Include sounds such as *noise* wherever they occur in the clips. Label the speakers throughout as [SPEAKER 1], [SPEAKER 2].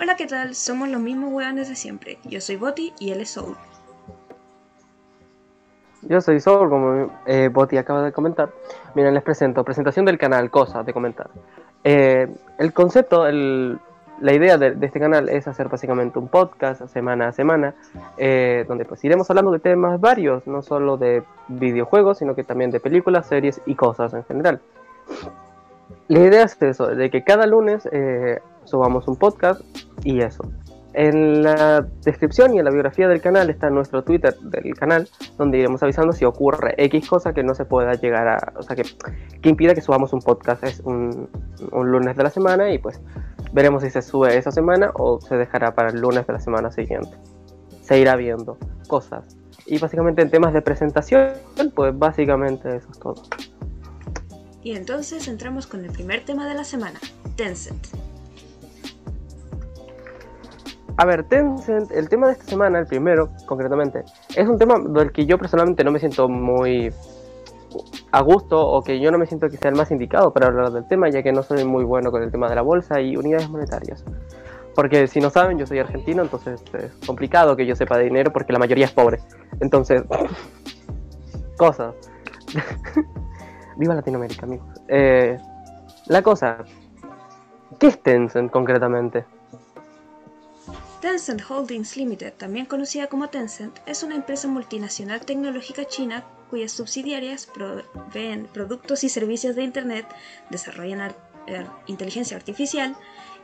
[SPEAKER 1] Hola, ¿qué tal? Somos los mismos weones de siempre. Yo soy Boti y él es Soul.
[SPEAKER 2] Yo soy Soul, como eh, Boti acaba de comentar. Miren, les presento. Presentación del canal, cosas de comentar. Eh, el concepto, el, la idea de, este canal es hacer básicamente un podcast semana a semana, eh, donde pues iremos hablando de temas varios, no solo de videojuegos, sino que también de películas, series y cosas en general. La idea es eso, de que cada lunes eh, subamos un podcast y eso. En la descripción y en la biografía del canal está nuestro Twitter del canal, donde iremos avisando si ocurre X cosa que no se pueda llegar a. O sea, que, que impida que subamos un podcast es un, un lunes de la semana y pues veremos si se sube esa semana o se dejará para el lunes de la semana siguiente. Se irá viendo cosas. Y básicamente en temas de presentación, pues básicamente eso es todo.
[SPEAKER 1] Y entonces entramos con el primer tema de la semana, Tencent.
[SPEAKER 2] A ver, Tencent, el tema de esta semana, el primero concretamente, es un tema del que yo personalmente no me siento muy a gusto o que yo no me siento que sea el más indicado para hablar del tema, ya que no soy muy bueno con el tema de la bolsa y unidades monetarias. Porque si no saben, yo soy argentino, entonces es complicado que yo sepa de dinero porque la mayoría es pobre. Entonces, *laughs* cosas. *laughs* Viva Latinoamérica, amigos. Eh, la cosa, ¿qué es Tencent concretamente?
[SPEAKER 1] Tencent Holdings Limited, también conocida como Tencent, es una empresa multinacional tecnológica china cuyas subsidiarias proveen productos y servicios de Internet, desarrollan inteligencia artificial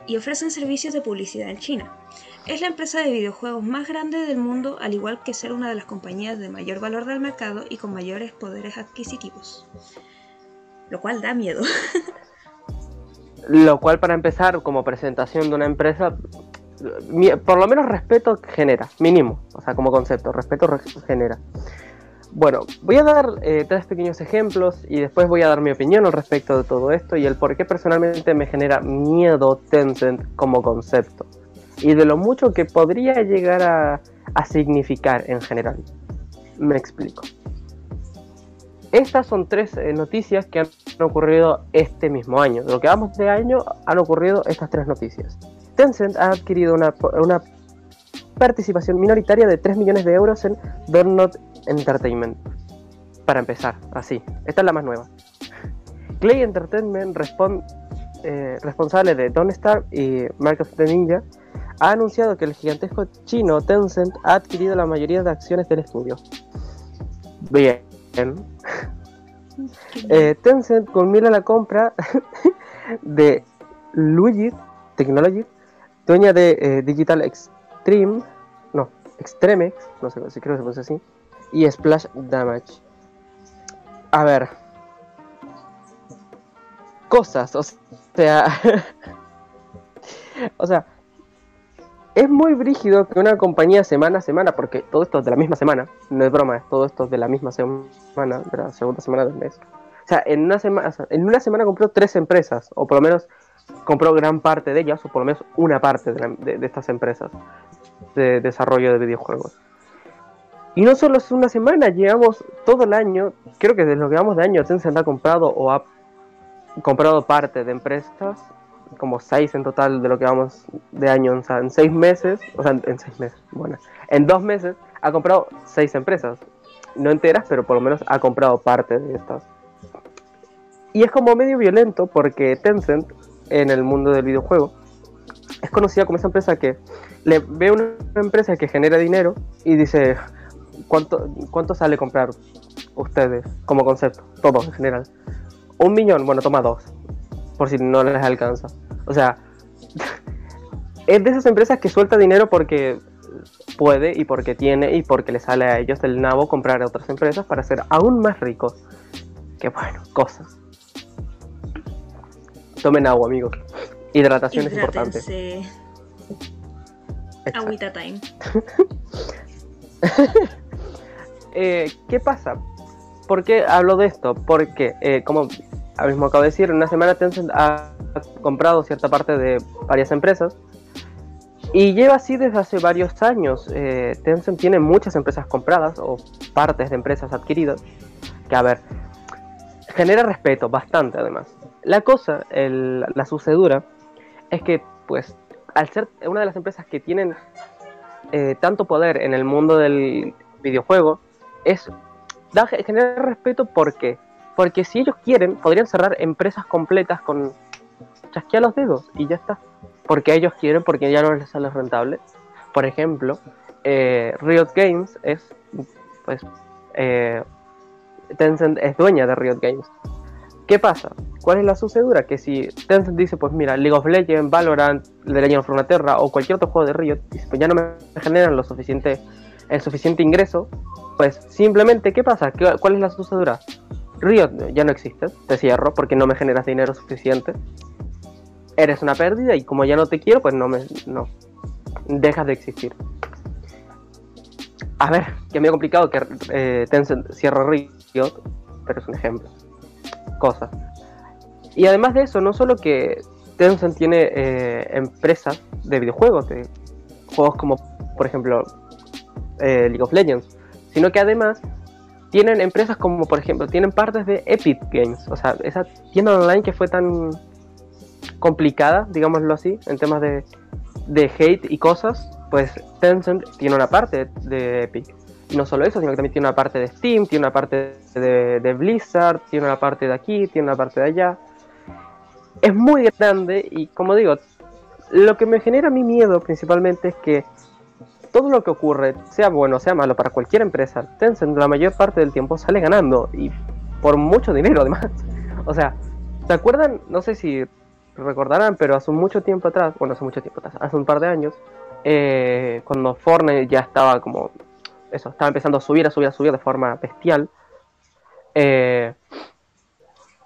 [SPEAKER 1] y ofrecen servicios de publicidad en China. Es la empresa de videojuegos más grande del mundo, al igual que ser una de las compañías de mayor valor del mercado y con mayores poderes adquisitivos lo cual da miedo. *laughs*
[SPEAKER 2] lo cual para empezar, como presentación de una empresa, por lo menos respeto genera, mínimo, o sea, como concepto, respeto genera. Bueno, voy a dar eh, tres pequeños ejemplos y después voy a dar mi opinión al respecto de todo esto y el por qué personalmente me genera miedo Tencent como concepto y de lo mucho que podría llegar a significar en general. Me explico. Estas son tres eh, noticias que han ocurrido este mismo año. Lo que vamos de año han ocurrido estas tres noticias. Tencent ha adquirido una, participación minoritaria de 3 millones de euros en Donut Entertainment. Para empezar, así. Esta es la más nueva. Clay Entertainment, eh, responsable de Don't Star y Mark of the Ninja, ha anunciado que el gigantesco chino Tencent ha adquirido la mayoría de acciones del estudio. Bien, eh, Tencent culmina la compra *laughs* de Luigi Technology, dueña de eh, Digital Extreme, no, Extremex, no sé si creo que se puede así, y Splash Damage. A ver, cosas, o sea, *laughs* o sea, es muy brígido que una compañía semana a semana, porque todo esto es de la misma semana, no es broma, todo esto es de la misma semana, de la segunda semana del mes. O sea, en una semana, en una semana compró tres empresas, o por lo menos compró gran parte de ellas, o por lo menos una parte de, estas empresas de desarrollo de videojuegos. Y no solo es una semana, llevamos todo el año, creo que desde lo que vamos de año, Tencent ha comprado o ha comprado parte de empresas como seis en total de lo que vamos de año, o sea, en seis meses, o sea, en seis meses, bueno, en dos meses ha comprado seis empresas, no enteras, pero por lo menos ha comprado parte de estas. Y es como medio violento porque Tencent, en el mundo del videojuego, es conocida como esa empresa que le ve una empresa que genera dinero y dice, ¿cuánto, cuánto sale comprar ustedes como concepto? Todo en general. Un millón, bueno, toma dos por si no les alcanza. O sea, *laughs* es de esas empresas que suelta dinero porque puede y porque tiene y porque le sale a ellos el nabo comprar a otras empresas para ser aún más ricos. Que bueno, cosas. Tomen agua, amigos. Hidratación es importante.
[SPEAKER 1] Agüita time. *laughs*
[SPEAKER 2] eh, ¿Qué pasa? ¿Por qué hablo de esto? Porque, eh, como a mismo acabo de decir, en una semana Tencent ha comprado cierta parte de varias empresas y lleva así desde hace varios años. Eh, Tencent tiene muchas empresas compradas o partes de empresas adquiridas que, a ver, genera respeto, bastante además. La cosa, la sucedura, es que pues al ser una de las empresas que tienen eh, tanto poder en el mundo del videojuego, es da, genera respeto porque porque si ellos quieren podrían cerrar empresas completas con chasquear los dedos y ya está. Porque ellos quieren, porque ya no les sale rentable. Por ejemplo, eh, Riot Games es pues eh, Tencent es dueña de Riot Games. ¿Qué pasa? ¿Cuál es la sucedura? Que si Tencent dice, pues mira, League of Legends, Valorant, The Legend of Runeterra o cualquier otro juego de Riot, pues ya no me generan el suficiente ingreso, pues simplemente, ¿qué pasa? ¿Cuál es la sucedura? Riot ya no existe, te cierro porque no me generas dinero suficiente. Eres una pérdida y como ya no te quiero, pues no me no dejas de existir. A ver, que me ha complicado que eh, Tencent cierre Riot, pero es un ejemplo. Cosa. Y además de eso, no solo que Tencent tiene eh, empresas de videojuegos, de juegos como, por ejemplo, eh, League of Legends, sino que además tienen empresas como, por ejemplo, tienen partes de Epic Games, o sea, esa tienda online que fue tan complicada, digámoslo así, en temas de, de hate y cosas, pues Tencent tiene una parte de Epic. No solo eso, sino que también tiene una parte de Steam, tiene una parte de, Blizzard, tiene una parte de aquí, tiene una parte de allá. Es muy grande y como digo, lo que me genera mi miedo principalmente es que todo lo que ocurre, sea bueno o sea malo para cualquier empresa, Tencent la mayor parte del tiempo sale ganando y por mucho dinero *laughs* además. O sea, ¿se acuerdan? No sé si recordarán, pero hace mucho tiempo atrás, bueno, hace mucho tiempo atrás, hace un par de años, eh, cuando Fortnite ya estaba como, eso, estaba empezando a subir, a subir, a subir de forma bestial, eh,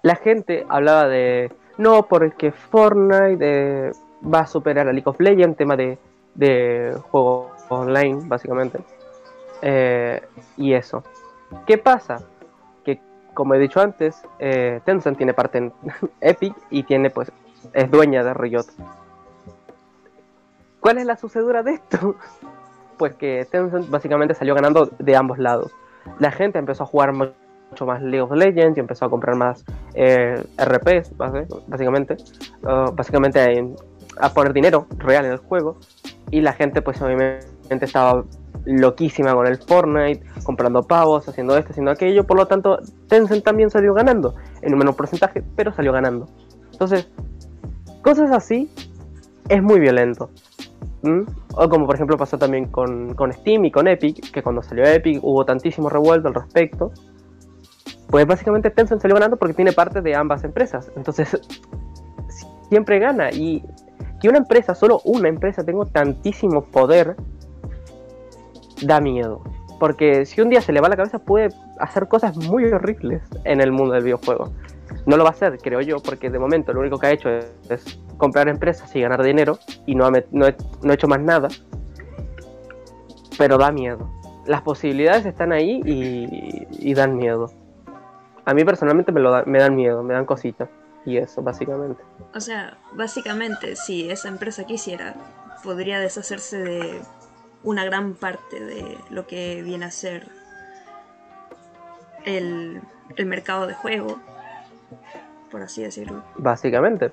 [SPEAKER 2] la gente hablaba de, no, porque Fortnite eh, va a superar a League of Legends, tema de, de juego online, básicamente. y eso. ¿Qué pasa? Que, como he dicho antes, Tencent tiene parte en *laughs* Epic y tiene pues es dueña de Riot. ¿Cuál es la sucedura de esto? Pues que Tencent básicamente salió ganando de ambos lados. La gente empezó a jugar mucho más League of Legends y empezó a comprar más eh, RPs, básicamente. Uh, básicamente a poner dinero real en el juego. Y la gente pues obviamente estaba loquísima con el Fortnite, comprando pavos, haciendo esto, haciendo aquello. Por lo tanto, Tencent también salió ganando, en un menor porcentaje, pero salió ganando. Entonces, Cosas así es muy violento. O como por ejemplo pasó también con, Steam y con Epic, que cuando salió Epic hubo tantísimo revuelto al respecto. Pues básicamente Tencent salió ganando porque tiene parte de ambas empresas. Entonces siempre gana. Y que una empresa, solo una empresa, tenga tantísimo poder, da miedo. Porque si un día se le va la cabeza puede hacer cosas muy horribles en el mundo del videojuego. No lo va a hacer, creo yo, porque de momento lo único que ha hecho es, comprar empresas y ganar dinero y no ha, no, hecho más nada. Pero da miedo. Las posibilidades están ahí y, dan miedo. A mí personalmente me, lo me dan miedo, me dan cositas. Y eso, básicamente.
[SPEAKER 1] O sea, básicamente, si esa empresa quisiera, podría deshacerse de una gran parte de lo que viene a ser el, el mercado de juego por así decirlo.
[SPEAKER 2] Básicamente.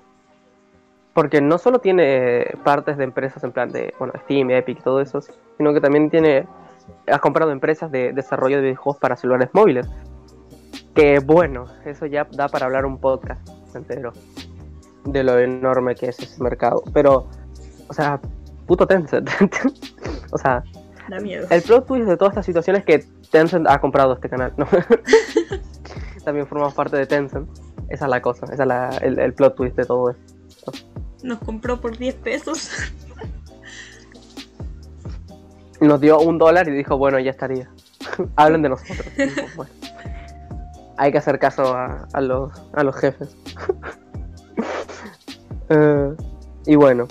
[SPEAKER 2] Porque no solo tiene partes de empresas en plan de, bueno, Steam, Epic, todo eso, sino que también tiene, has comprado empresas de desarrollo de videojuegos para celulares móviles. Que bueno, eso ya da para hablar un podcast entero de lo enorme que es ese mercado. Pero, o sea, puto Tencent. *laughs* o sea,
[SPEAKER 1] da miedo.
[SPEAKER 2] El plot twist de todas estas situaciones es que Tencent ha comprado este canal, ¿no? *laughs* también formamos parte de Tencent. Esa es la cosa, esa es la, el, plot twist de todo esto.
[SPEAKER 1] Nos compró por 10 pesos.
[SPEAKER 2] Nos dio un dólar y dijo, bueno, ya estaría. *laughs* Hablen de nosotros. *laughs* hay que hacer caso a, los, a los jefes. *laughs* Eh, y bueno,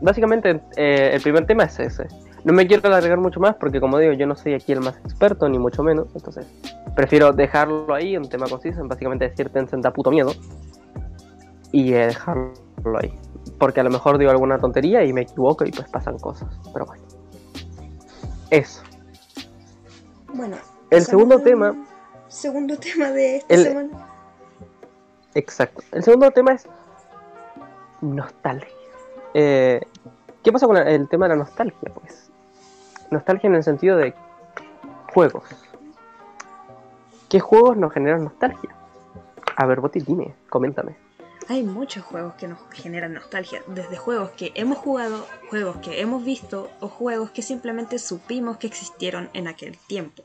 [SPEAKER 2] básicamente eh, el primer tema es ese. No me quiero alargar mucho más porque como digo, yo no soy aquí el más experto, ni mucho menos. Entonces, prefiero dejarlo ahí, un tema conciso, básicamente decir Tencent da puto miedo. Y eh, dejarlo ahí. Porque a lo mejor digo alguna tontería y me equivoco y pues pasan cosas. Pero bueno. Eso.
[SPEAKER 1] Bueno.
[SPEAKER 2] El segundo tema.
[SPEAKER 1] Segundo tema de esta semana.
[SPEAKER 2] Exacto. El segundo tema es nostalgia. Eh, ¿Qué pasa con el tema de la nostalgia? Pues nostalgia en el sentido de juegos. ¿Qué juegos nos generan nostalgia? A ver, Boti, dime, coméntame.
[SPEAKER 1] Hay muchos juegos que nos generan nostalgia, desde juegos que hemos jugado, juegos que hemos visto o juegos que simplemente supimos que existieron en aquel tiempo.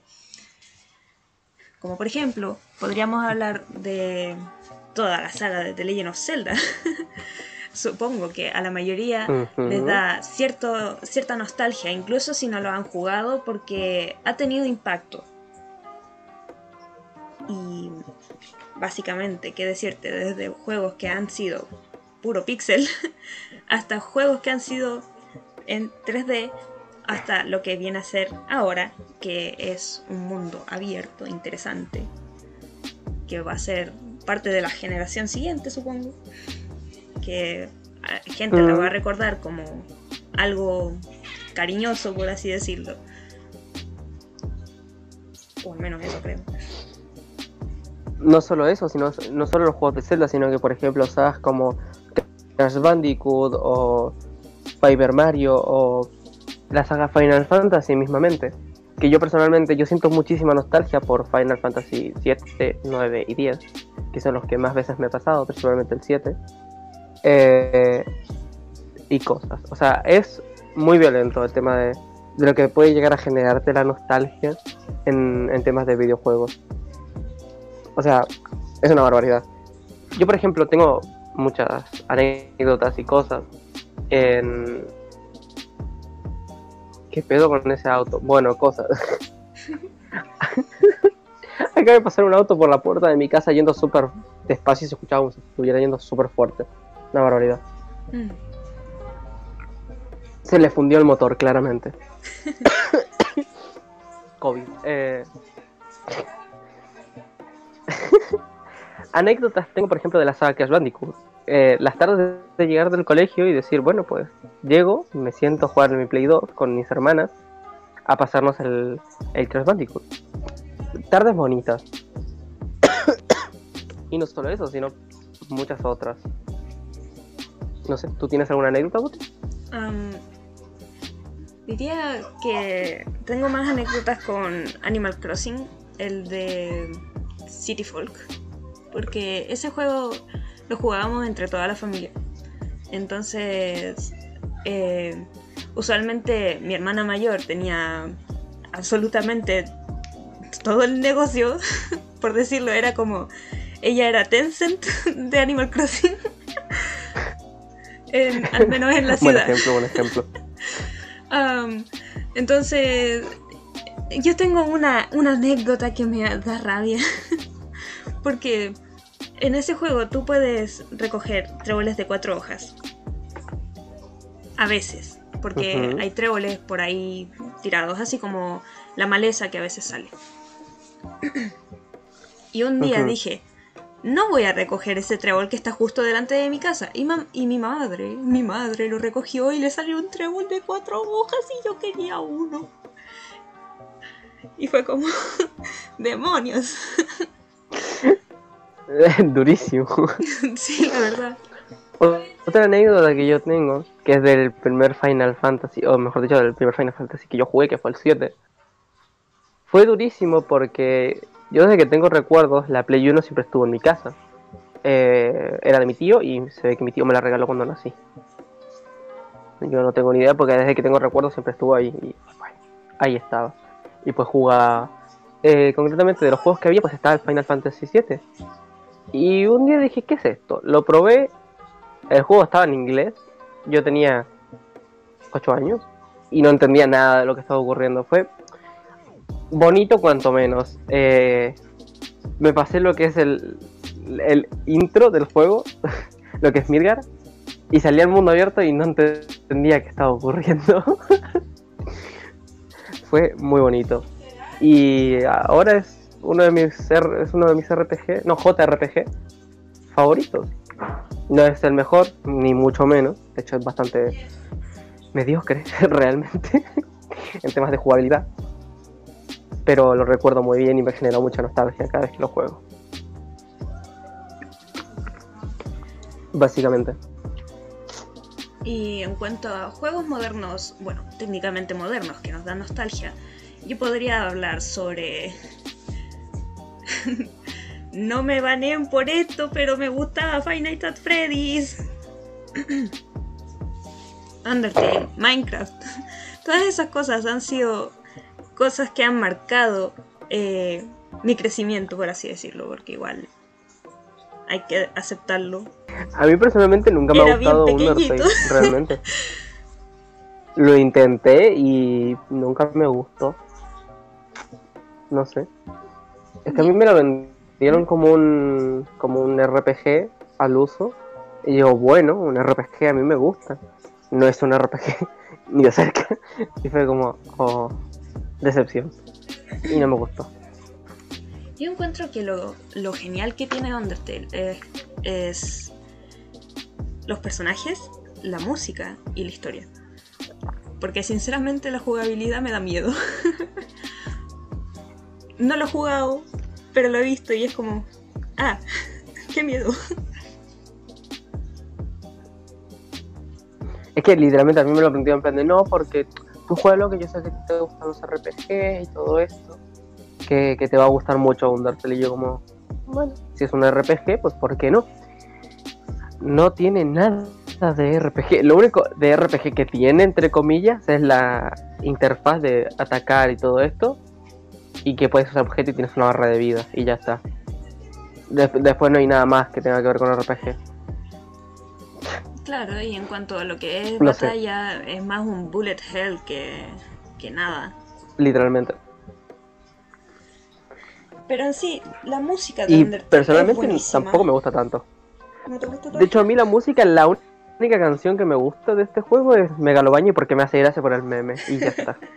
[SPEAKER 1] Como por ejemplo, podríamos hablar de toda la saga de The Legend of Zelda. *laughs* Supongo que a la mayoría les da cierto, cierta nostalgia, incluso si no lo han jugado, porque ha tenido impacto. Y básicamente, qué decirte, desde juegos que han sido puro pixel *laughs* hasta juegos que han sido en 3D hasta lo que viene a ser ahora, que es un mundo abierto, interesante, que va a ser parte de la generación siguiente, supongo, que gente lo va a mm. recordar como algo cariñoso, por así decirlo. O al menos eso creo
[SPEAKER 2] no solo eso, sino no solo los juegos de Zelda, sino que por ejemplo sagas como Crash Bandicoot o Paper Mario o la saga Final Fantasy mismamente. Que yo personalmente yo siento muchísima nostalgia por Final Fantasy 7, 9 y 10, que son los que más veces me he pasado, personalmente el 7. Eh, y cosas. O sea, es muy violento el tema de, de, lo que puede llegar a generarte la nostalgia en, en temas de videojuegos. O sea, es una barbaridad. Yo, por ejemplo, tengo muchas anécdotas y cosas en... ¿Qué pedo con ese auto? Bueno, cosas. *laughs* Acaba de pasar un auto por la puerta de mi casa yendo súper despacio y se escuchaba como si estuviera yendo súper fuerte. Una barbaridad. Mm. Se le fundió el motor, claramente. *laughs* *coughs* COVID. Eh... *laughs* Anécdotas tengo, por ejemplo, de la saga Crash Bandicoot. Eh, las tardes de llegar del colegio y decir, bueno, pues llego, me siento a jugar en mi Play 2 con mis hermanas a pasarnos el, el Crash Bandicoot. Tardes bonitas. *coughs* y no solo eso, sino muchas otras. No sé, ¿tú tienes alguna anécdota, Guti?
[SPEAKER 1] diría que tengo más anécdotas con Animal Crossing, el de City Folk, porque ese juego lo jugábamos entre toda la familia. Entonces, eh, usualmente mi hermana mayor tenía absolutamente todo el negocio, *laughs* por decirlo, era como ella era Tencent *laughs* de Animal Crossing. al menos en la ciudad.
[SPEAKER 2] Buen ejemplo, buen ejemplo. *laughs*
[SPEAKER 1] entonces, yo tengo una, anécdota que me da rabia. Porque en ese juego tú puedes recoger tréboles de cuatro hojas. A veces. Porque hay tréboles por ahí tirados, así como la maleza que a veces sale. *clears throat* y un día dije, no voy a recoger ese trébol que está justo delante de mi casa. Y, y, mi madre, mi madre lo recogió y le salió un trébol de cuatro hojas y yo quería uno. Y fue como, *laughs* demonios. *laughs* *laughs*
[SPEAKER 2] Durísimo. *laughs*
[SPEAKER 1] sí, la verdad.
[SPEAKER 2] Otra anécdota que yo tengo, que es del primer Final Fantasy, o mejor dicho, del primer Final Fantasy que yo jugué, que fue el 7. Fue durísimo porque yo desde que tengo recuerdos, la Play 1 siempre estuvo en mi casa. Eh, era de mi tío y se ve que mi tío me la regaló cuando nací. Yo no tengo ni idea porque desde que tengo recuerdos siempre estuvo ahí y ahí estaba y pues jugaba eh, concretamente de los juegos que había pues estaba el Final Fantasy VII y un día dije ¿qué es esto? lo probé el juego estaba en inglés yo tenía 8 años y no entendía nada de lo que estaba ocurriendo. Fue bonito cuanto menos. Eh, me pasé lo que es el, el intro del juego *laughs* lo que es Midgar y salí al mundo abierto y no entendía qué estaba ocurriendo. *laughs* Fue muy bonito. Y ahora es uno de mis es uno de mis RPG, no JRPG favoritos. No es el mejor, ni mucho menos. De hecho es bastante mediocre *laughs* realmente *laughs* en temas de jugabilidad. Pero lo recuerdo muy bien y me genera mucha nostalgia cada vez que lo juego. Básicamente.
[SPEAKER 1] Y en cuanto a juegos modernos, bueno, técnicamente modernos, que nos dan nostalgia, yo podría hablar sobre... *laughs* no me baneen por esto, pero me gustaba Five Nights at Freddy's. *clears throat* Undertale, Minecraft. *laughs* Todas esas cosas han sido cosas que han marcado eh, mi crecimiento, por así decirlo, porque igual hay que aceptarlo.
[SPEAKER 2] A mí personalmente nunca me ha gustado Undertale, realmente. *laughs* Lo intenté y nunca me gustó. No sé. Es que a mí me lo vendieron como un como un RPG al uso. Y yo, bueno, un RPG a mí me gusta. No es un RPG *laughs* ni de cerca. Y fue como, oh, decepción. Y no me gustó.
[SPEAKER 1] Yo encuentro que lo, genial que tiene Undertale es, los personajes, la música y la historia. Porque sinceramente la jugabilidad me da miedo. *laughs* no lo he jugado, pero lo he visto y es como, ah, *laughs* qué miedo.
[SPEAKER 2] Es que literalmente a mí me lo aprendí en plan de no, porque tú juegas lo que yo sé que te gustan los RPG y todo esto que, te va a gustar mucho Undertale. Y yo como, bueno, si es un RPG, pues ¿por qué no? No tiene nada de RPG. Lo único de RPG que tiene, entre comillas, es la interfaz de atacar y todo esto. Y que puedes usar objeto y tienes una barra de vida. Y ya está. después no hay nada más que tenga que ver con RPG.
[SPEAKER 1] Claro, y en cuanto a lo que es batalla, es más un bullet hell que, que nada.
[SPEAKER 2] Literalmente.
[SPEAKER 1] Pero en sí, la música de
[SPEAKER 2] y personalmente tampoco me gusta tanto. De hecho, a mí la música, la única canción que me gusta de este juego es Megalobaño porque me hace gracia por el meme y ya está. *laughs*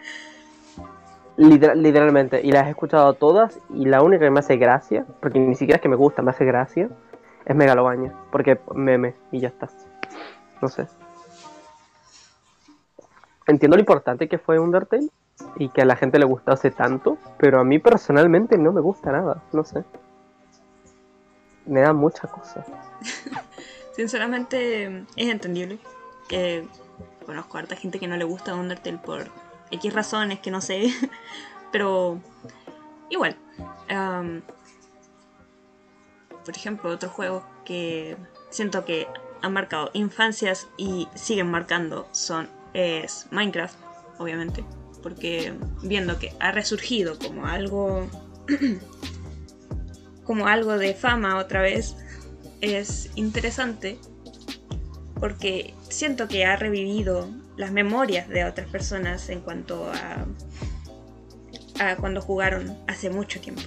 [SPEAKER 2] literalmente, y las he escuchado todas y la única que me hace gracia, porque ni siquiera es que me gusta, me hace gracia, es Megalobaño, porque meme y ya está. No sé. Entiendo lo importante que fue Undertale, y que a la gente le gustase tanto, pero a mí personalmente no me gusta nada, no sé. Me da mucha cosa. *laughs*
[SPEAKER 1] Sinceramente es entendible que conozco a harta gente que no le gusta Undertale por X razones que no sé, *laughs* pero igual. por ejemplo, otro juego que siento que han marcado infancias y siguen marcando son es Minecraft, obviamente porque viendo que ha resurgido como algo *clears throat* como algo de fama otra vez es interesante porque siento que ha revivido las memorias de otras personas en cuanto a, a cuando jugaron hace mucho tiempo.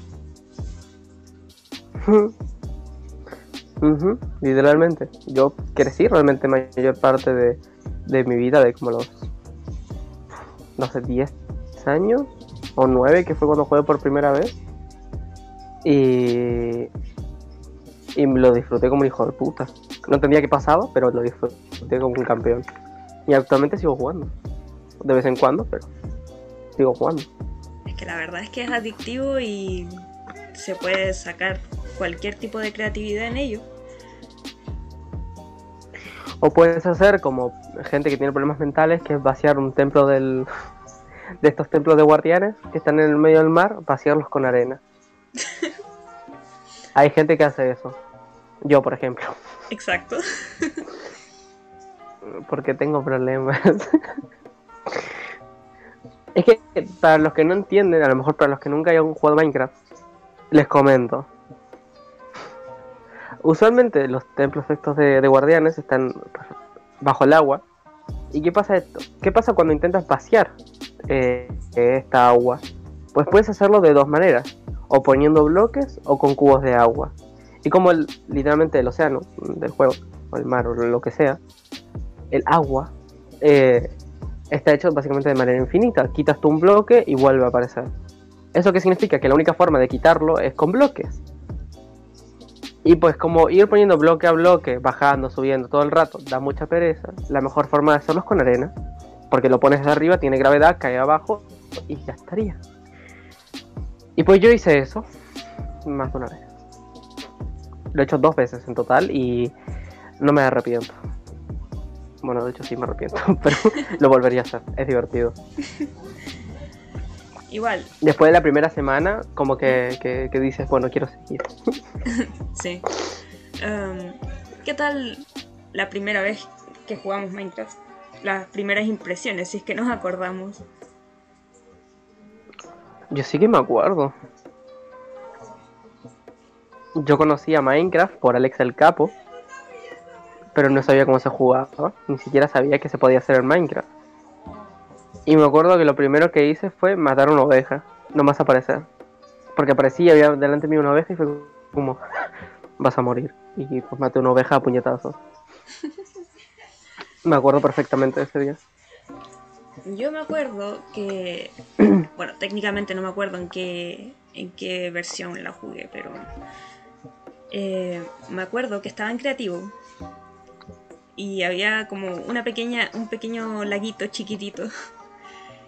[SPEAKER 2] literalmente. Yo crecí realmente mayor parte de, de mi vida, de como los no sé, 10 años o 9, que fue cuando jugué por primera vez. Y, y lo disfruté como un hijo de puta. No entendía qué pasaba, pero lo disfruté como un campeón. Y actualmente sigo jugando. De vez en cuando, pero sigo jugando.
[SPEAKER 1] Es que la verdad es que es adictivo y se puede sacar cualquier tipo de creatividad en ello.
[SPEAKER 2] O puedes hacer como gente que tiene problemas mentales, que es vaciar un templo del, *laughs* de estos templos de guardianes que están en el medio del mar, vaciarlos con arena. *laughs* Hay gente que hace eso. Yo, por ejemplo.
[SPEAKER 1] Exacto. *laughs*
[SPEAKER 2] Porque tengo problemas. *laughs* es que para los que no entienden, a lo mejor para los que nunca hayan jugado Minecraft, les comento. Usualmente los templos estos de, guardianes están bajo el agua. ¿Y qué pasa esto? ¿Qué pasa cuando intentas vaciar eh, esta agua? Pues puedes hacerlo de dos maneras, o poniendo bloques o con cubos de agua. Y como el, literalmente el océano del juego, o el mar o lo que sea, el agua eh, está hecho básicamente de manera infinita. Quitas tú un bloque y vuelve a aparecer. ¿Eso qué significa? Que la única forma de quitarlo es con bloques. Y pues como ir poniendo bloque a bloque, bajando, subiendo todo el rato, da mucha pereza. La mejor forma de hacerlo es con arena. Porque lo pones de arriba, tiene gravedad, cae abajo y ya estaría. Y pues yo hice eso más de una vez. Lo he hecho dos veces en total y no me arrepiento. Bueno, de hecho sí me arrepiento, *laughs* pero lo volvería a hacer. Es divertido.
[SPEAKER 1] Igual.
[SPEAKER 2] Después de la primera semana, como que, que, que dices, bueno, quiero seguir. *laughs*
[SPEAKER 1] sí. Um, ¿Qué tal la primera vez que jugamos Minecraft? Las primeras impresiones, si es que nos acordamos.
[SPEAKER 2] Yo sí que me acuerdo. Yo conocía Minecraft por Alex el Capo, pero no sabía cómo se jugaba, ni siquiera sabía que se podía hacer en Minecraft. Y me acuerdo que lo primero que hice fue matar una oveja, no más aparecer. Porque aparecía, había delante mío una oveja y fue como, *laughs* vas a morir. Y pues maté una oveja a puñetazos. me acuerdo perfectamente de ese día.
[SPEAKER 1] Yo me acuerdo que, *clears throat* bueno, técnicamente no me acuerdo en qué, en qué versión la jugué, pero eh, me acuerdo que estaba en creativo y había como una pequeña, un pequeño laguito chiquitito.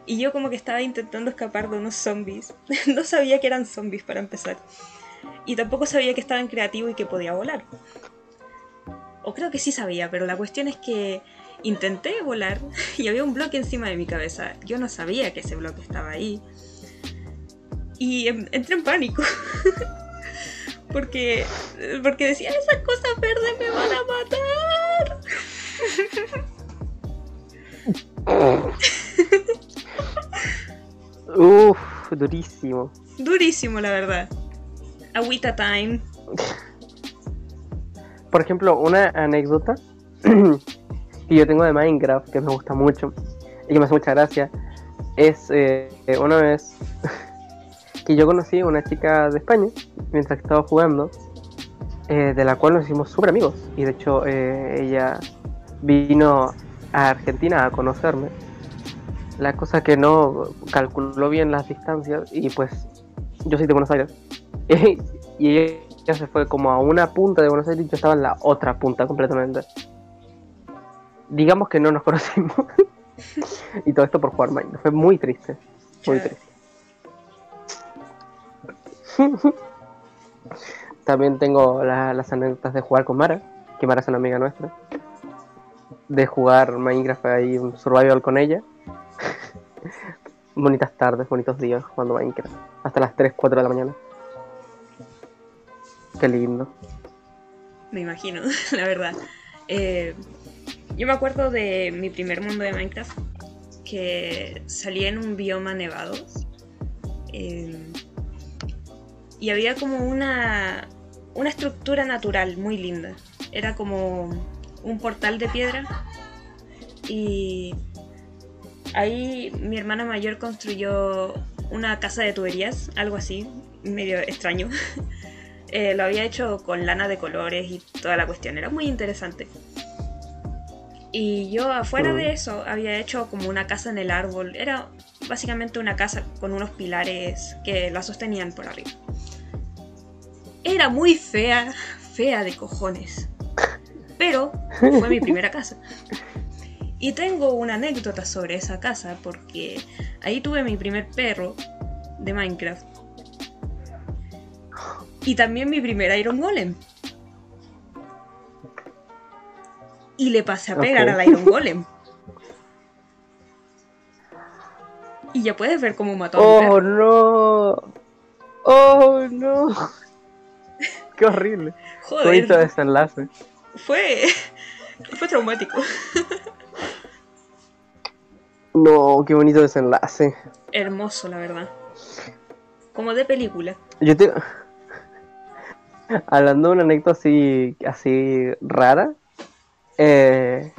[SPEAKER 1] Y yo como que estaba intentando escapar de unos zombies. *laughs* no sabía que eran zombies para empezar. Y tampoco sabía que estaba en creativo y que podía volar. O creo que sí sabía, pero la cuestión es que intenté volar *laughs* y había un bloque encima de mi cabeza. Yo no sabía que ese bloque estaba ahí. Y entré en pánico. *laughs* porque, porque decía, esas cosas verdes me van
[SPEAKER 2] a matar. Uff, durísimo.
[SPEAKER 1] Durísimo, la verdad. Agüita time.
[SPEAKER 2] Por ejemplo, una anécdota *clears throat* que yo tengo de Minecraft que me gusta mucho y que me hace mucha gracia es eh, una vez *laughs* que yo conocí a una chica de España mientras estaba jugando, eh, de la cual nos hicimos súper amigos. Y de hecho, eh, ella vino a Argentina a conocerme. La cosa que no calculó bien las distancias y pues yo soy de Buenos Aires. *laughs* y ella se fue como a una punta de Buenos Aires y yo estaba en la otra punta completamente digamos que no nos *laughs* conocimos. y todo esto por jugar Minecraft. Fue muy triste. Muy triste. *laughs* También tengo las anécdotas de jugar con Mara, que Mara es una amiga nuestra. De jugar Minecraft ahí, un survival con ella. Bonitas tardes, bonitos días jugando Minecraft. Hasta las 3, 4 de la mañana. Qué lindo.
[SPEAKER 1] Me imagino, *laughs* la verdad. Eh, yo me acuerdo de mi primer mundo de Minecraft que salía en un bioma nevado. Em, y había como una, una estructura natural muy linda. Era como un portal de piedra. Y ahí mi hermana mayor construyó una casa de tuberías, algo así, medio extraño. *laughs* Eh, lo había hecho con lana de colores y toda la cuestión. Era muy interesante. Y yo afuera de eso había hecho como una casa en el árbol. Era básicamente una casa con unos pilares que la sostenían por arriba. Era muy fea, fea de cojones. Pero *laughs* fue mi primera casa. Y tengo una anécdota sobre esa casa porque ahí tuve mi primer perro de Minecraft. Y también mi primer Iron Golem. y le pasé a pegar al Iron Golem. Y ya puedes ver cómo mató a
[SPEAKER 2] mi ¡Oh, no! ¡Oh, no! *laughs* ¡Qué horrible! Joder. Fue desenlace.
[SPEAKER 1] Fue... *laughs* Fue traumático.
[SPEAKER 2] No, qué bonito desenlace.
[SPEAKER 1] Hermoso, la verdad. Como de película.
[SPEAKER 2] Yo te... Hablando de una anécdota así, así rara, eh,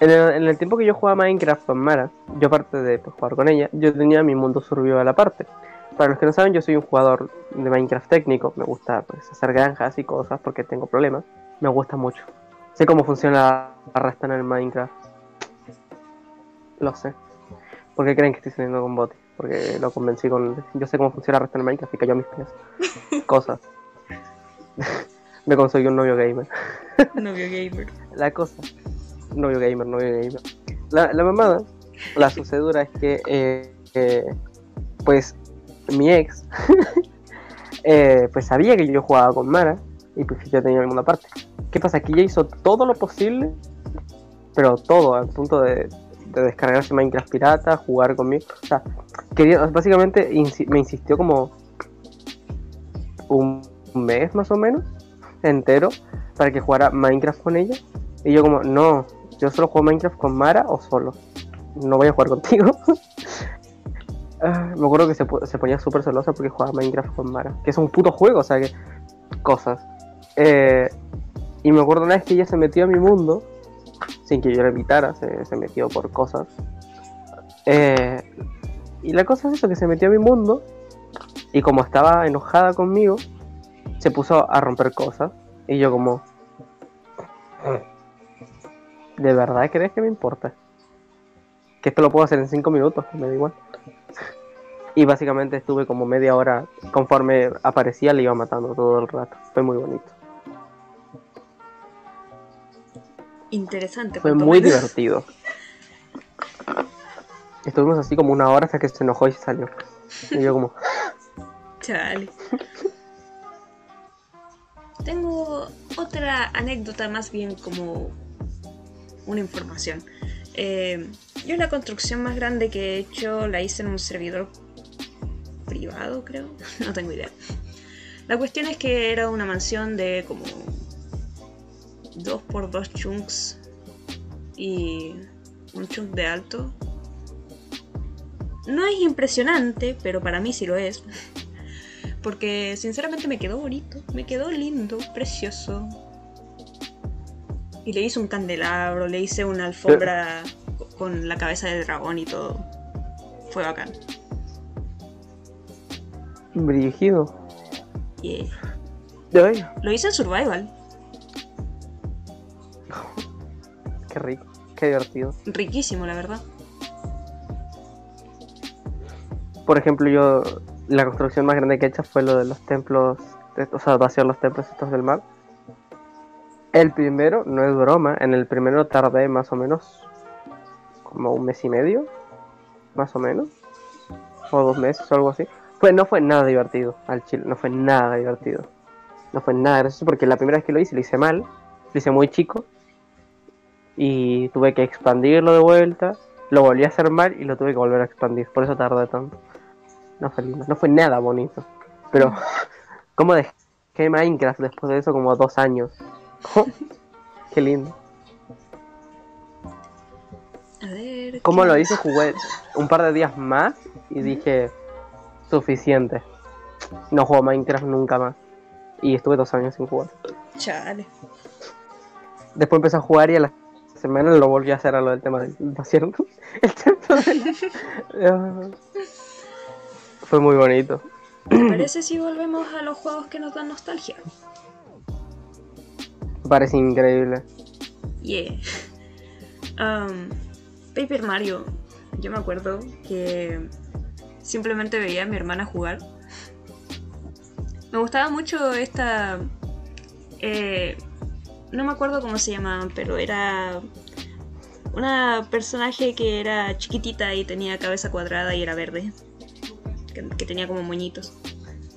[SPEAKER 2] en, el, tiempo que yo jugaba Minecraft con Mara, yo aparte de pues, jugar con ella, yo tenía mi mundo a la parte. Para los que no saben, yo soy un jugador de Minecraft técnico, me gusta pues, hacer granjas y cosas porque tengo problemas, me gusta mucho. Sé cómo funciona la resta en el Minecraft. Lo sé. ¿Por qué creen que estoy saliendo con Botti? Porque lo convencí con... Yo sé cómo funciona la resta en el Minecraft y cayó a mis pies. *laughs* Cosas. *laughs* me conseguí un novio gamer.
[SPEAKER 1] novio gamer. *laughs*
[SPEAKER 2] La cosa, novio gamer, novio gamer. La, la mamada, la sucedura es que, eh, pues, mi ex, eh, pues sabía que yo jugaba con Mara y pues yo tenía el mundo aparte. ¿Qué pasa? Que ella hizo todo lo posible pero todo, al punto de, de descargarse Minecraft pirata, jugar conmigo. O sea, quería, básicamente me insistió como un mes más o menos entero para que jugara Minecraft con ella. Y yo como, no, yo solo juego Minecraft con Mara o solo. No voy a jugar contigo. *laughs* Ah, me acuerdo que se, se ponía súper celosa porque jugaba Minecraft con Mara. Que es un puto juego, o sea que... Cosas. Eh, y me acuerdo una vez que ella se metió a mi mundo, sin que yo la invitara, se, metió por cosas. Eh, y la cosa es eso, que se metió a mi mundo y como estaba enojada conmigo, se puso a romper cosas. Y yo como... ¿De verdad crees que me importa? Que esto lo puedo hacer en 5 minutos, me da igual. Y básicamente estuve como media hora, conforme aparecía le iba matando todo el rato. Fue muy bonito.
[SPEAKER 1] Interesante.
[SPEAKER 2] Fue muy
[SPEAKER 1] menos.
[SPEAKER 2] divertido. Estuvimos así como una hora hasta que se enojó y salió. Y yo como,
[SPEAKER 1] Chale. Tengo otra anécdota más bien como una información. Eh, yo la construcción más grande que he hecho la hice en un servidor privado, creo. *laughs* No tengo idea. La cuestión es que era una mansión de como 2 por 2 chunks y un chunk de alto. No es impresionante, pero para mí sí lo es. *laughs* Porque sinceramente me quedó bonito, me quedó lindo, precioso. Y le hice un candelabro, le hice una alfombra co- con la cabeza de dragón y todo. Fue bacán.
[SPEAKER 2] brígido.
[SPEAKER 1] Yeah. Lo hice en Survival.
[SPEAKER 2] Qué rico, qué divertido.
[SPEAKER 1] Riquísimo, la verdad.
[SPEAKER 2] Por ejemplo, yo, la construcción más grande que he hecho fue lo de los templos, o sea, vaciar los templos estos del mar. El primero, no es broma, en el primero tardé más o menos como un mes y medio, más o menos, o dos meses o algo así. Pues no fue nada divertido al chile, no fue nada divertido. No fue nada gracioso porque la primera vez que lo hice lo hice mal, lo hice muy chico y tuve que expandirlo de vuelta, lo volví a hacer mal y lo tuve que volver a expandir, por eso tardé tanto. No fue lindo, no fue nada bonito. Pero, *laughs* ¿cómo dejé Minecraft después de eso como dos años? *laughs* Qué lindo.
[SPEAKER 1] A ver.
[SPEAKER 2] ¿Cómo
[SPEAKER 1] ¿qué
[SPEAKER 2] lo hice? Jugué un par de días más y dije, suficiente. No juego Minecraft nunca más. Y estuve dos años sin jugar.
[SPEAKER 1] Chale.
[SPEAKER 2] Después empecé a jugar y a la semana lo volví a hacer a lo del tema del vaciar *laughs* el templo del- *laughs* Fue muy bonito.
[SPEAKER 1] ¿Te parece si volvemos a los juegos que nos dan nostalgia?
[SPEAKER 2] Parece increíble.
[SPEAKER 1] Yeah. Um, Paper Mario. Yo me acuerdo que simplemente veía a mi hermana jugar. Me gustaba mucho esta. eh, no me acuerdo cómo se llamaban, pero era una personaje que era chiquitita y tenía cabeza cuadrada y era verde. Que, tenía como moñitos.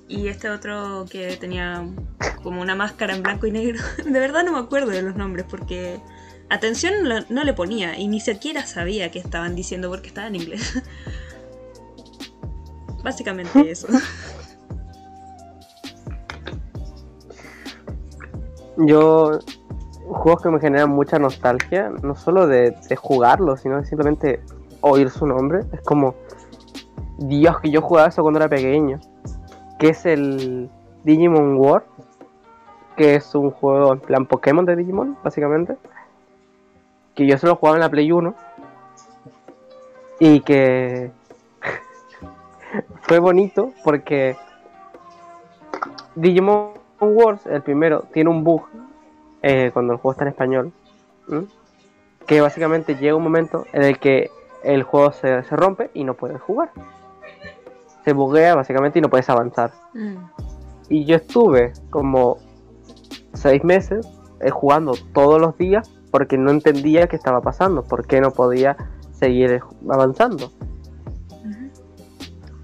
[SPEAKER 1] Y este otro que tenía como una máscara en blanco y negro. *laughs* De verdad no me acuerdo de los nombres porque atención no le ponía y ni siquiera sabía qué estaban diciendo porque estaba en inglés. *laughs* Básicamente eso.
[SPEAKER 2] Yo, juegos que me generan mucha nostalgia, no solo de, de jugarlos, sino de simplemente oír su nombre. Es como, Dios, que yo jugaba eso cuando era pequeño. Que es el Digimon War, que es un juego en plan Pokémon de Digimon, básicamente. Que yo solo jugaba en la Play 1. Y que *laughs* fue bonito porque Digimon Wars, el primero, tiene un bug eh, cuando el juego está en español. ¿m? Que básicamente llega un momento en el que el juego se, se rompe y no puedes jugar. Se buguea básicamente y no puedes avanzar.
[SPEAKER 1] Mm.
[SPEAKER 2] Y yo estuve como seis meses eh, jugando todos los días porque no entendía qué estaba pasando, por qué no podía seguir avanzando.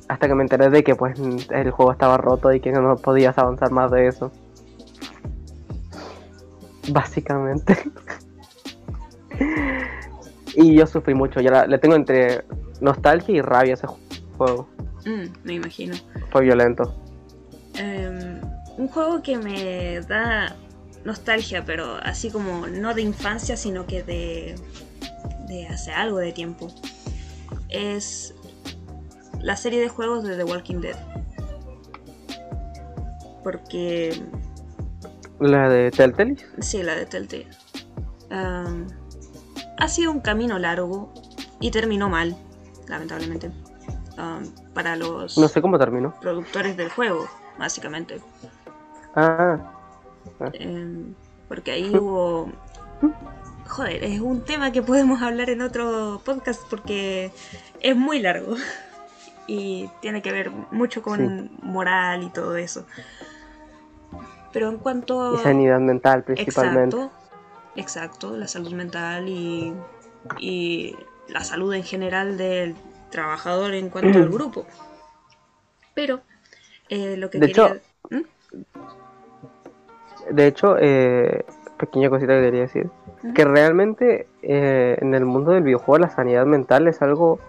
[SPEAKER 2] Hasta que me enteré de que pues el juego estaba roto y que no podías avanzar más de eso. Básicamente. Y yo sufrí mucho, ya la- le tengo entre nostalgia y rabia ese juego.
[SPEAKER 1] Mm, me imagino.
[SPEAKER 2] Fue violento.
[SPEAKER 1] Em, un juego que me da nostalgia, pero así como no de infancia, sino que de, de hace algo de tiempo, es la serie de juegos de The Walking Dead. Porque,
[SPEAKER 2] La de Telltale.
[SPEAKER 1] sí, la de Telltale. Em, ha sido un camino largo y terminó mal, lamentablemente, em, para los
[SPEAKER 2] No sé cómo terminó.
[SPEAKER 1] productores del juego, básicamente.
[SPEAKER 2] Ah,
[SPEAKER 1] Em, porque ahí hubo... Joder, es un tema que podemos hablar en otro podcast porque es muy largo *laughs* y tiene que ver mucho con moral y todo eso. Pero en cuanto...
[SPEAKER 2] y sanidad mental principalmente.
[SPEAKER 1] Exacto, exacto, la salud mental y, y la salud en general del trabajador en cuanto al *clears throat* grupo. Pero eh, lo que
[SPEAKER 2] De
[SPEAKER 1] quería...
[SPEAKER 2] hecho,
[SPEAKER 1] ¿Mm?
[SPEAKER 2] De hecho, eh, pequeña cosita que quería decir, que realmente eh, en el mundo del videojuego la sanidad mental es algo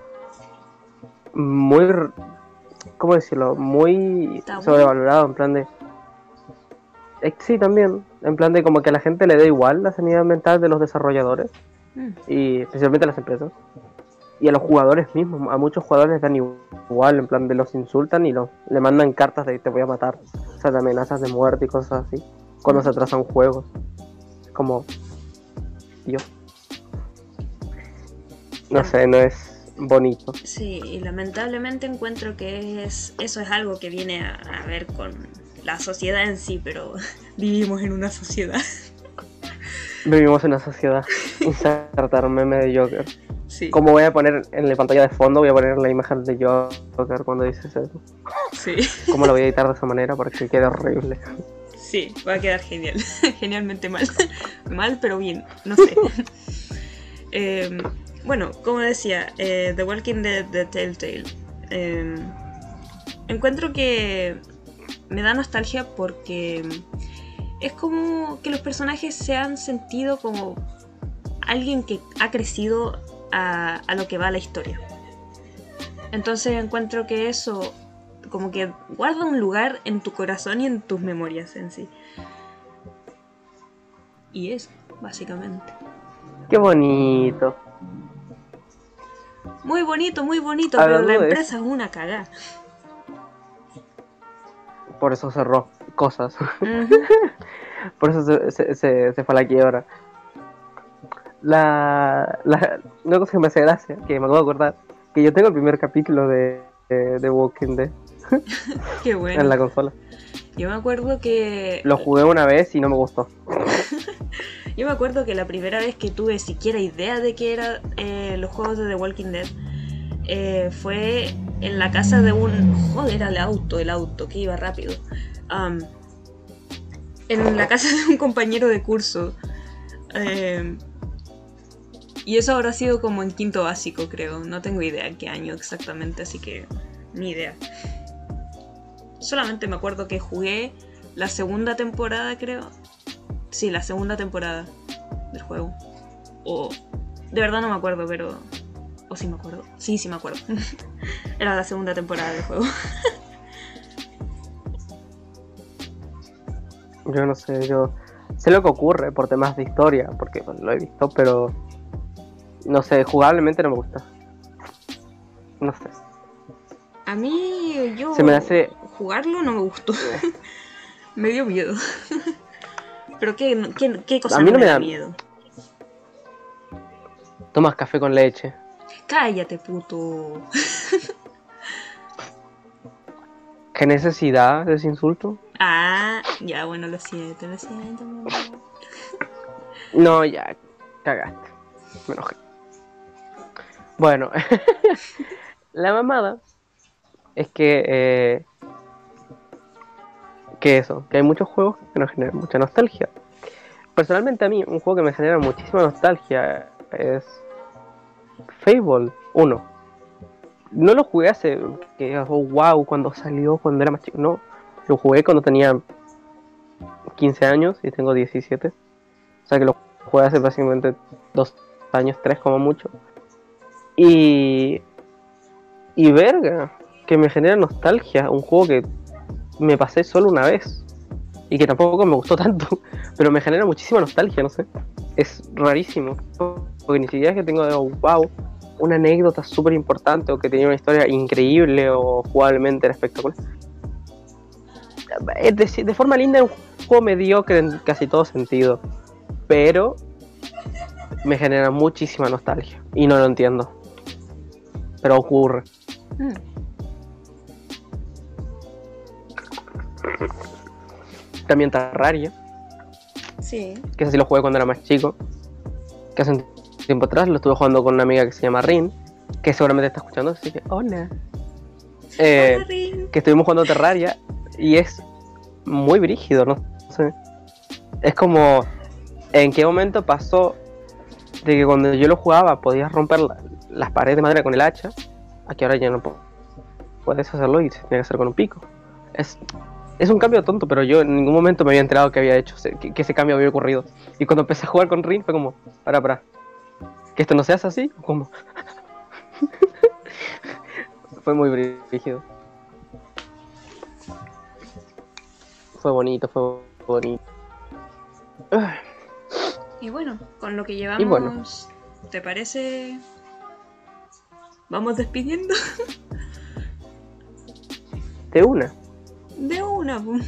[SPEAKER 2] muy, ¿cómo decirlo? Muy sobrevalorado, en plan de... Eh, Sí, también, en plan de como que a la gente le da igual la sanidad mental de los desarrolladores
[SPEAKER 1] Mm.
[SPEAKER 2] y especialmente a las empresas y a los jugadores mismos, a muchos jugadores les dan igual, en plan de los insultan y los, le mandan cartas de te voy a matar, o sea, de amenazas de muerte y cosas así, cuando se atrasan juegos. Es como, Dios. No sé, no es bonito.
[SPEAKER 1] Sí, y lamentablemente encuentro que es, eso es algo que viene a, a ver con la sociedad en sí, pero *laughs* vivimos en una sociedad.
[SPEAKER 2] Vivimos en una sociedad. Insertar meme de Joker.
[SPEAKER 1] Sí,
[SPEAKER 2] Como voy a poner en la pantalla de fondo, voy a poner la imagen de Joker cuando dices eso.
[SPEAKER 1] sí,
[SPEAKER 2] ¿Cómo lo voy a editar de esa manera? Porque queda horrible.
[SPEAKER 1] sí, va a quedar genial, *laughs* genialmente mal. mal, pero bien, no sé. *laughs* Em, bueno, como decía, eh, The Walking Dead de Telltale. em, encuentro que me da nostalgia porque es como que los personajes se han sentido como alguien que ha crecido a, a lo que va la historia. Entonces encuentro que eso como que guarda un lugar en tu corazón y en tus memorias en sí. Y eso, básicamente.
[SPEAKER 2] Qué bonito.
[SPEAKER 1] Muy bonito, muy bonito,
[SPEAKER 2] Hablando
[SPEAKER 1] pero la empresa es una cagada.
[SPEAKER 2] Por eso cerró cosas. *laughs* Por eso se, se, se- se fue a la quiebra. La, la, una cosa que me hace gracia, que me acabo de acordar, que yo tengo el primer capítulo de, de, de Walking Dead *laughs*
[SPEAKER 1] Qué bueno.
[SPEAKER 2] en la consola.
[SPEAKER 1] Yo me acuerdo que
[SPEAKER 2] Lo jugué una vez y no me gustó. *laughs*
[SPEAKER 1] Yo me acuerdo que la primera vez que tuve siquiera idea de que eran los juegos de The Walking Dead eh, fue en la casa de un. Joder, era el auto, el auto, que iba rápido. En la casa de un compañero de curso. Eh, y eso habrá sido como en quinto básico, creo. No tengo idea en qué año exactamente, así que ni idea. Solamente me acuerdo que jugué la segunda temporada, creo. Sí, la segunda temporada del juego. O. De verdad no me acuerdo, pero. O sí me acuerdo. Sí, sí me acuerdo. *laughs* Era la segunda temporada del juego. *laughs*
[SPEAKER 2] Yo no sé, yo sé lo que ocurre por temas de historia, porque lo he visto, pero no sé, jugablemente no me gusta. No sé.
[SPEAKER 1] A mí, yo.
[SPEAKER 2] Se me hace
[SPEAKER 1] Jugarlo no me gustó. *laughs* me dio miedo. pero qué, qué, qué cosa
[SPEAKER 2] A mí
[SPEAKER 1] no me
[SPEAKER 2] me
[SPEAKER 1] da- miedo.
[SPEAKER 2] tomas café con leche.
[SPEAKER 1] Cállate, puto. *laughs*
[SPEAKER 2] ¿Qué necesidad de ese insulto?
[SPEAKER 1] Ah, ya, bueno, lo siento, lo siento.
[SPEAKER 2] No, ya, cagaste. Me enojé. Bueno, *laughs* la mamada es que. Eh, que eso, que hay muchos juegos que nos generan mucha nostalgia. Personalmente, a mí, un juego que me genera muchísima nostalgia es. Fable 1. No lo jugué hace. Que, oh, wow, cuando salió, cuando era más chico. No, lo jugué cuando tenía 15 años y tengo 17. O sea que lo jugué hace básicamente dos años, tres como mucho. Y. Y verga, que me genera nostalgia. Un juego que me pasé solo una vez. Y que tampoco me gustó *laughs* tanto. Pero me genera muchísima nostalgia, no sé. Es rarísimo. Porque ni siquiera es que tengo de wow, una anécdota súper importante o que tenía una historia increíble o jugablemente era espectacular. Es decir, de forma linda es un juego mediocre en casi todo sentido. Pero me genera muchísima nostalgia. Y no lo entiendo. Pero ocurre.
[SPEAKER 1] Mm.
[SPEAKER 2] También Terraria,
[SPEAKER 1] Sí.
[SPEAKER 2] que ese sí lo jugué cuando era más chico. Que hace un tiempo atrás lo estuve jugando con una amiga que se llama Rin. Que seguramente está escuchando, así que hola. Eh,
[SPEAKER 1] Hola, Rin.
[SPEAKER 2] que estuvimos jugando Terraria y es muy brígido, no sé. Es como, ¿en qué momento pasó de que cuando yo lo jugaba podías romper la- las paredes de madera con el hacha? Aquí ahora ya no puedes hacerlo y se tiene que hacer con un pico. Es, es un cambio tonto, pero yo en ningún momento me había enterado que había hecho, que, que ese cambio había ocurrido. Y cuando empecé a jugar con Rin fue como, para, para, que esto no se hace así, como... *laughs* fue muy brígido. Fue bonito, fue bonito.
[SPEAKER 1] Y bueno, con lo que llevamos,
[SPEAKER 2] bueno.
[SPEAKER 1] ¿te parece? Vamos despidiendo *laughs*
[SPEAKER 2] De una.
[SPEAKER 1] de una. pum.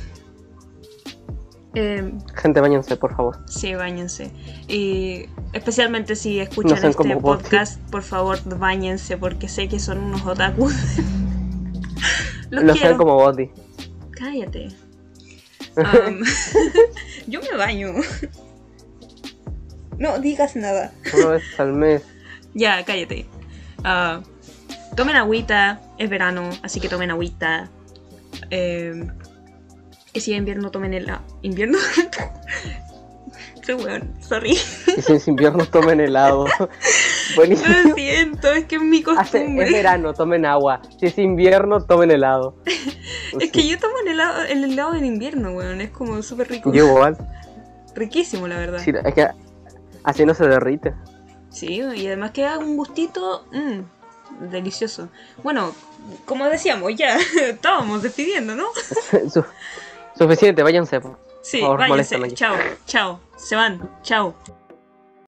[SPEAKER 1] Eh,
[SPEAKER 2] Gente, bañense, por favor.
[SPEAKER 1] sí, bañense. Y especialmente si escuchan
[SPEAKER 2] No
[SPEAKER 1] este podcast, por favor, bañense porque sé que son unos otakus. *laughs* Los
[SPEAKER 2] no sean como Body.
[SPEAKER 1] Cállate. Am, *laughs* *laughs* yo me baño. No digas nada.
[SPEAKER 2] Una vez al mes.
[SPEAKER 1] Ya, cállate. Ah, tomen agüita, es verano, así que tomen agüita. Eh, si es invierno, tomen el... ¿Invierno? *laughs* Soy weón, sorry.
[SPEAKER 2] Y si es invierno, tomen helado. *laughs* Buenísimo.
[SPEAKER 1] Lo siento, es que es mi
[SPEAKER 2] Hace- es
[SPEAKER 1] costumbre.
[SPEAKER 2] verano, tomen agua. Si es invierno, tomen helado. *laughs*
[SPEAKER 1] Es que yo tomo el helado, el helado en invierno, weón. Es como súper rico.
[SPEAKER 2] Yo igual.
[SPEAKER 1] Riquísimo, la verdad.
[SPEAKER 2] Sí, es que así no se derrite.
[SPEAKER 1] Sí, y además que da un gustito mm, delicioso. Bueno, como decíamos, ya estábamos despidiendo, ¿no?
[SPEAKER 2] Su- suficiente, váyanse. por
[SPEAKER 1] Sí,
[SPEAKER 2] favor,
[SPEAKER 1] váyanse. Chao, chao. Se van. Chao.